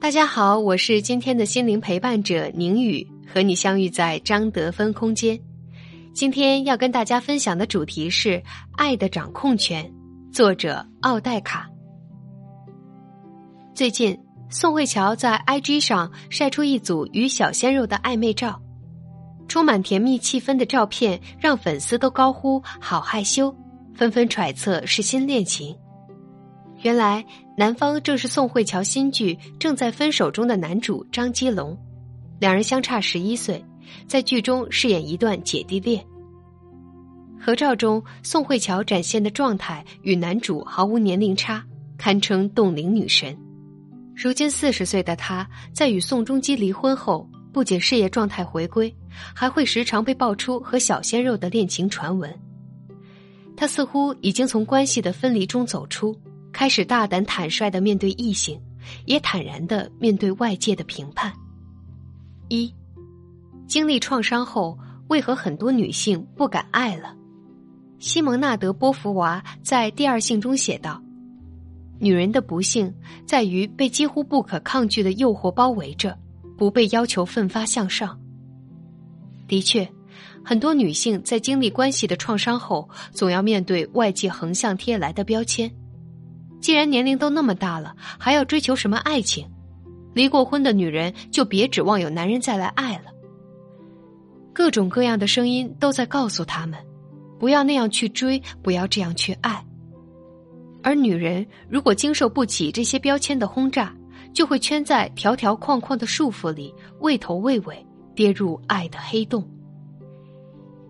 大家好，我是今天的心灵陪伴者宁宇，和你相遇在张德芬空间。今天要跟大家分享的主题是《爱的掌控权》，作者奥黛卡。最近，宋慧乔在 IG 上晒出一组与小鲜肉的暧昧照，充满甜蜜气氛的照片让粉丝都高呼“好害羞”，纷纷揣测是新恋情。原来，男方正是宋慧乔新剧《正在分手中的男主》张基龙，两人相差十一岁，在剧中饰演一段姐弟恋。合照中，宋慧乔展现的状态与男主毫无年龄差，堪称冻龄女神。如今四十岁的她，在与宋仲基离婚后，不仅事业状态回归，还会时常被爆出和小鲜肉的恋情传闻。她似乎已经从关系的分离中走出。开始大胆坦率的面对异性，也坦然的面对外界的评判。一，经历创伤后，为何很多女性不敢爱了？西蒙纳德·波伏娃在《第二性》中写道：“女人的不幸在于被几乎不可抗拒的诱惑包围着，不被要求奋发向上。”的确，很多女性在经历关系的创伤后，总要面对外界横向贴来的标签。既然年龄都那么大了，还要追求什么爱情？离过婚的女人就别指望有男人再来爱了。各种各样的声音都在告诉他们，不要那样去追，不要这样去爱。而女人如果经受不起这些标签的轰炸，就会圈在条条框框的束缚里，畏头畏尾，跌入爱的黑洞。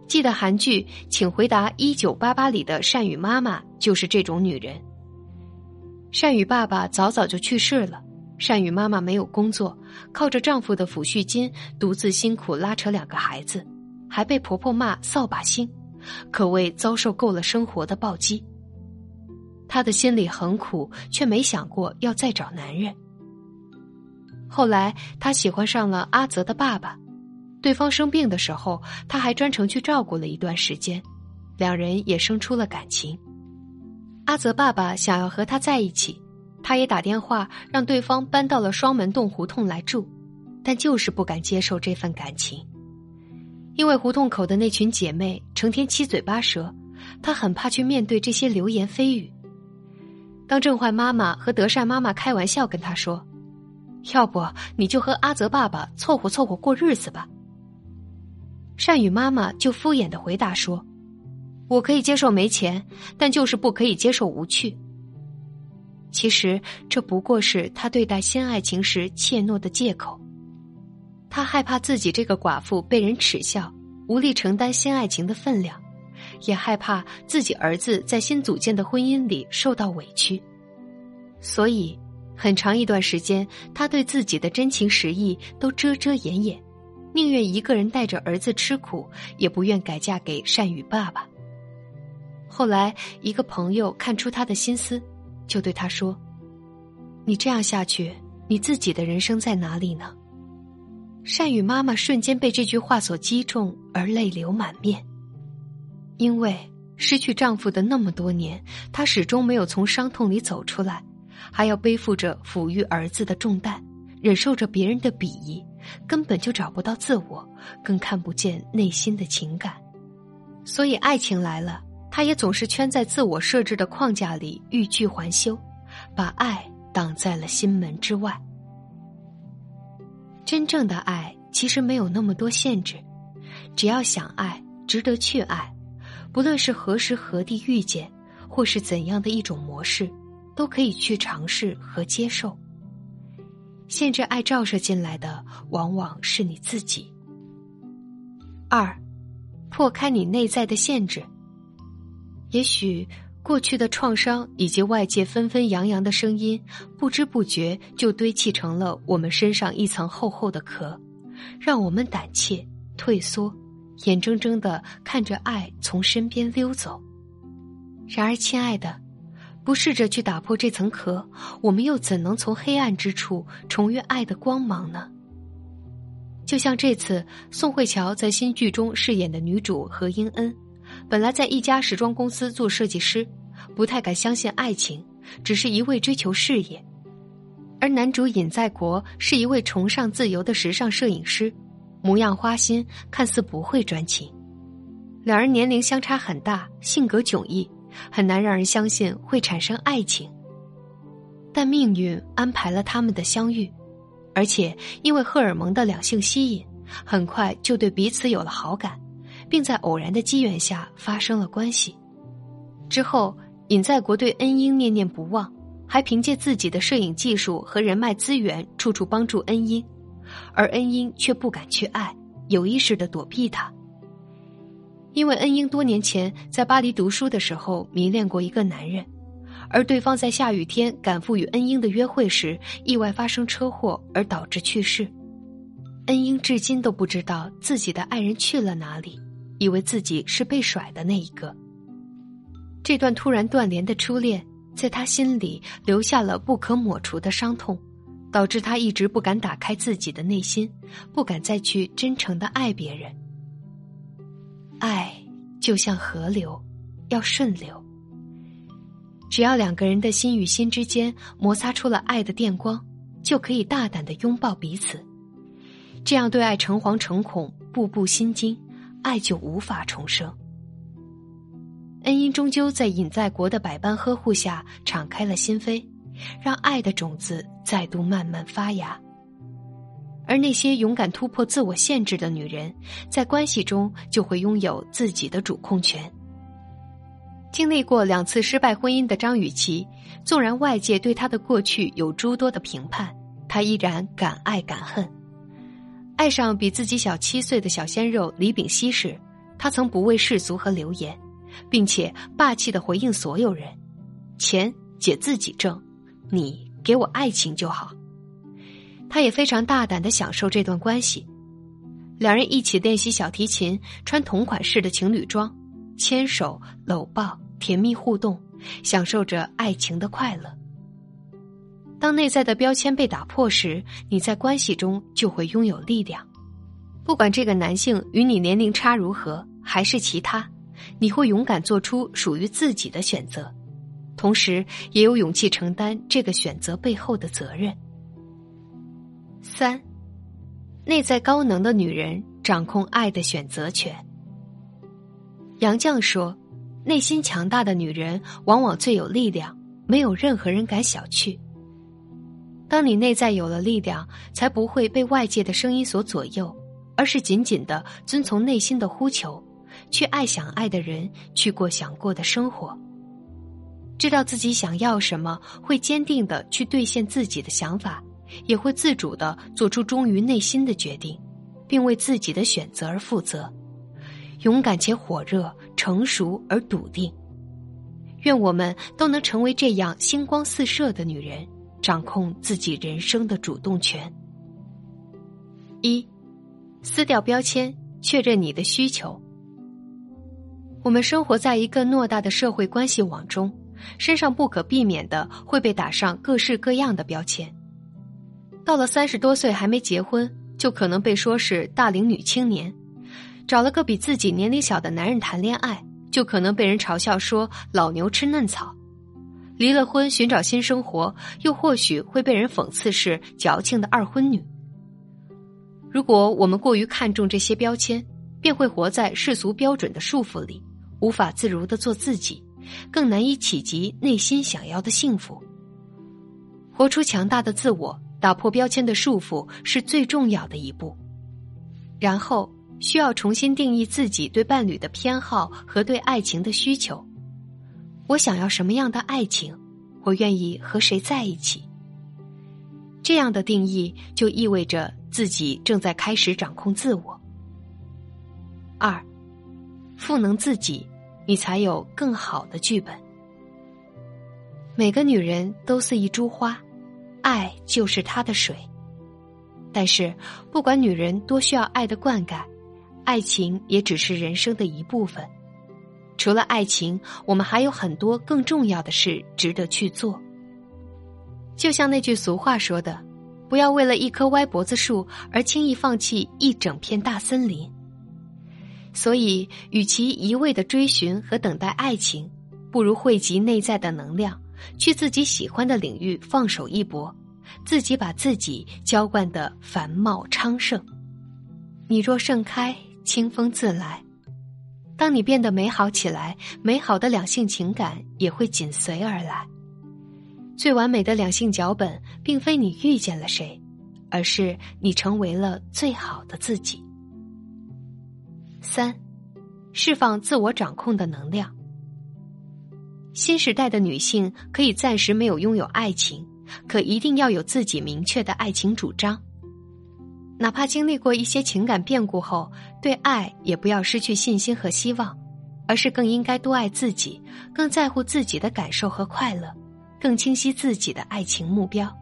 记得韩剧《请回答一九八八》里的善宇妈妈就是这种女人。善宇爸爸早早就去世了，善宇妈妈没有工作，靠着丈夫的抚恤金，独自辛苦拉扯两个孩子，还被婆婆骂扫把星，可谓遭受够了生活的暴击。她的心里很苦，却没想过要再找男人。后来，她喜欢上了阿泽的爸爸，对方生病的时候，她还专程去照顾了一段时间，两人也生出了感情。阿泽爸爸想要和他在一起，他也打电话让对方搬到了双门洞胡同来住，但就是不敢接受这份感情，因为胡同口的那群姐妹成天七嘴八舌，他很怕去面对这些流言蜚语。当郑焕妈妈和德善妈妈开玩笑跟他说：“要不你就和阿泽爸爸凑合凑合过日子吧。”善宇妈妈就敷衍的回答说。我可以接受没钱，但就是不可以接受无趣。其实这不过是他对待新爱情时怯懦的借口。他害怕自己这个寡妇被人耻笑，无力承担新爱情的分量，也害怕自己儿子在新组建的婚姻里受到委屈。所以，很长一段时间，他对自己的真情实意都遮遮掩掩，宁愿一个人带着儿子吃苦，也不愿改嫁给善宇爸爸。后来，一个朋友看出他的心思，就对他说：“你这样下去，你自己的人生在哪里呢？”善宇妈妈瞬间被这句话所击中，而泪流满面。因为失去丈夫的那么多年，她始终没有从伤痛里走出来，还要背负着抚育儿子的重担，忍受着别人的鄙夷，根本就找不到自我，更看不见内心的情感。所以，爱情来了。他也总是圈在自我设置的框架里欲拒还休，把爱挡在了心门之外。真正的爱其实没有那么多限制，只要想爱，值得去爱，不论是何时何地遇见，或是怎样的一种模式，都可以去尝试和接受。限制爱照射进来的，往往是你自己。二，破开你内在的限制。也许。过去的创伤以及外界纷纷扬扬的声音，不知不觉就堆砌成了我们身上一层厚厚的壳，让我们胆怯、退缩，眼睁睁的看着爱从身边溜走。然而，亲爱的，不试着去打破这层壳，我们又怎能从黑暗之处重越爱的光芒呢？就像这次宋慧乔在新剧中饰演的女主何英恩。本来在一家时装公司做设计师，不太敢相信爱情，只是一味追求事业；而男主尹在国是一位崇尚自由的时尚摄影师，模样花心，看似不会专情。两人年龄相差很大，性格迥异，很难让人相信会产生爱情。但命运安排了他们的相遇，而且因为荷尔蒙的两性吸引，很快就对彼此有了好感。并在偶然的机缘下发生了关系，之后尹在国对恩英念念不忘，还凭借自己的摄影技术和人脉资源处处帮助恩英，而恩英却不敢去爱，有意识的躲避他。因为恩英多年前在巴黎读书的时候迷恋过一个男人，而对方在下雨天赶赴与恩英的约会时意外发生车祸而导致去世，恩英至今都不知道自己的爱人去了哪里。以为自己是被甩的那一个。这段突然断联的初恋，在他心里留下了不可抹除的伤痛，导致他一直不敢打开自己的内心，不敢再去真诚的爱别人。爱就像河流，要顺流。只要两个人的心与心之间摩擦出了爱的电光，就可以大胆的拥抱彼此，这样对爱诚惶诚恐，步步心惊。爱就无法重生。恩英终究在尹在国的百般呵护下敞开了心扉，让爱的种子再度慢慢发芽。而那些勇敢突破自我限制的女人，在关系中就会拥有自己的主控权。经历过两次失败婚姻的张雨绮，纵然外界对她的过去有诸多的评判，她依然敢爱敢恨。爱上比自己小七岁的小鲜肉李炳熙时，他曾不畏世俗和流言，并且霸气的回应所有人：“钱姐自己挣，你给我爱情就好。”他也非常大胆的享受这段关系，两人一起练习小提琴，穿同款式的情侣装，牵手搂抱，甜蜜互动，享受着爱情的快乐。当内在的标签被打破时，你在关系中就会拥有力量。不管这个男性与你年龄差如何，还是其他，你会勇敢做出属于自己的选择，同时也有勇气承担这个选择背后的责任。三，内在高能的女人掌控爱的选择权。杨绛说：“内心强大的女人往往最有力量，没有任何人敢小觑。”当你内在有了力量，才不会被外界的声音所左右，而是紧紧的遵从内心的呼求，去爱想爱的人，去过想过的生活。知道自己想要什么，会坚定的去兑现自己的想法，也会自主的做出忠于内心的决定，并为自己的选择而负责。勇敢且火热，成熟而笃定。愿我们都能成为这样星光四射的女人。掌控自己人生的主动权。一，撕掉标签，确认你的需求。我们生活在一个偌大的社会关系网中，身上不可避免的会被打上各式各样的标签。到了三十多岁还没结婚，就可能被说是大龄女青年；找了个比自己年龄小的男人谈恋爱，就可能被人嘲笑说老牛吃嫩草。离了婚，寻找新生活，又或许会被人讽刺是矫情的二婚女。如果我们过于看重这些标签，便会活在世俗标准的束缚里，无法自如的做自己，更难以企及内心想要的幸福。活出强大的自我，打破标签的束缚，是最重要的一步。然后需要重新定义自己对伴侣的偏好和对爱情的需求。我想要什么样的爱情？我愿意和谁在一起？这样的定义就意味着自己正在开始掌控自我。二，赋能自己，你才有更好的剧本。每个女人都似一株花，爱就是她的水。但是，不管女人多需要爱的灌溉，爱情也只是人生的一部分。除了爱情，我们还有很多更重要的事值得去做。就像那句俗话说的：“不要为了一棵歪脖子树而轻易放弃一整片大森林。”所以，与其一味的追寻和等待爱情，不如汇集内在的能量，去自己喜欢的领域放手一搏。自己把自己浇灌的繁茂昌盛，你若盛开，清风自来。当你变得美好起来，美好的两性情感也会紧随而来。最完美的两性脚本，并非你遇见了谁，而是你成为了最好的自己。三，释放自我掌控的能量。新时代的女性可以暂时没有拥有爱情。可一定要有自己明确的爱情主张，哪怕经历过一些情感变故后，对爱也不要失去信心和希望，而是更应该多爱自己，更在乎自己的感受和快乐，更清晰自己的爱情目标。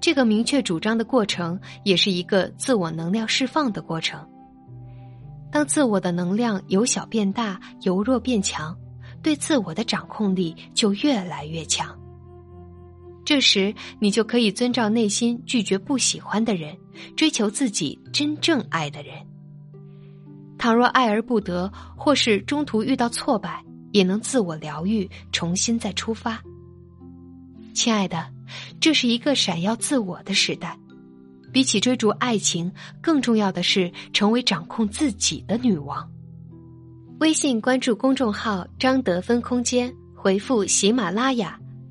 这个明确主张的过程，也是一个自我能量释放的过程。当自我的能量由小变大，由弱变强，对自我的掌控力就越来越强。这时，你就可以遵照内心拒绝不喜欢的人，追求自己真正爱的人。倘若爱而不得，或是中途遇到挫败，也能自我疗愈，重新再出发。亲爱的，这是一个闪耀自我的时代。比起追逐爱情，更重要的是成为掌控自己的女王。微信关注公众号“张德芬空间”，回复“喜马拉雅”。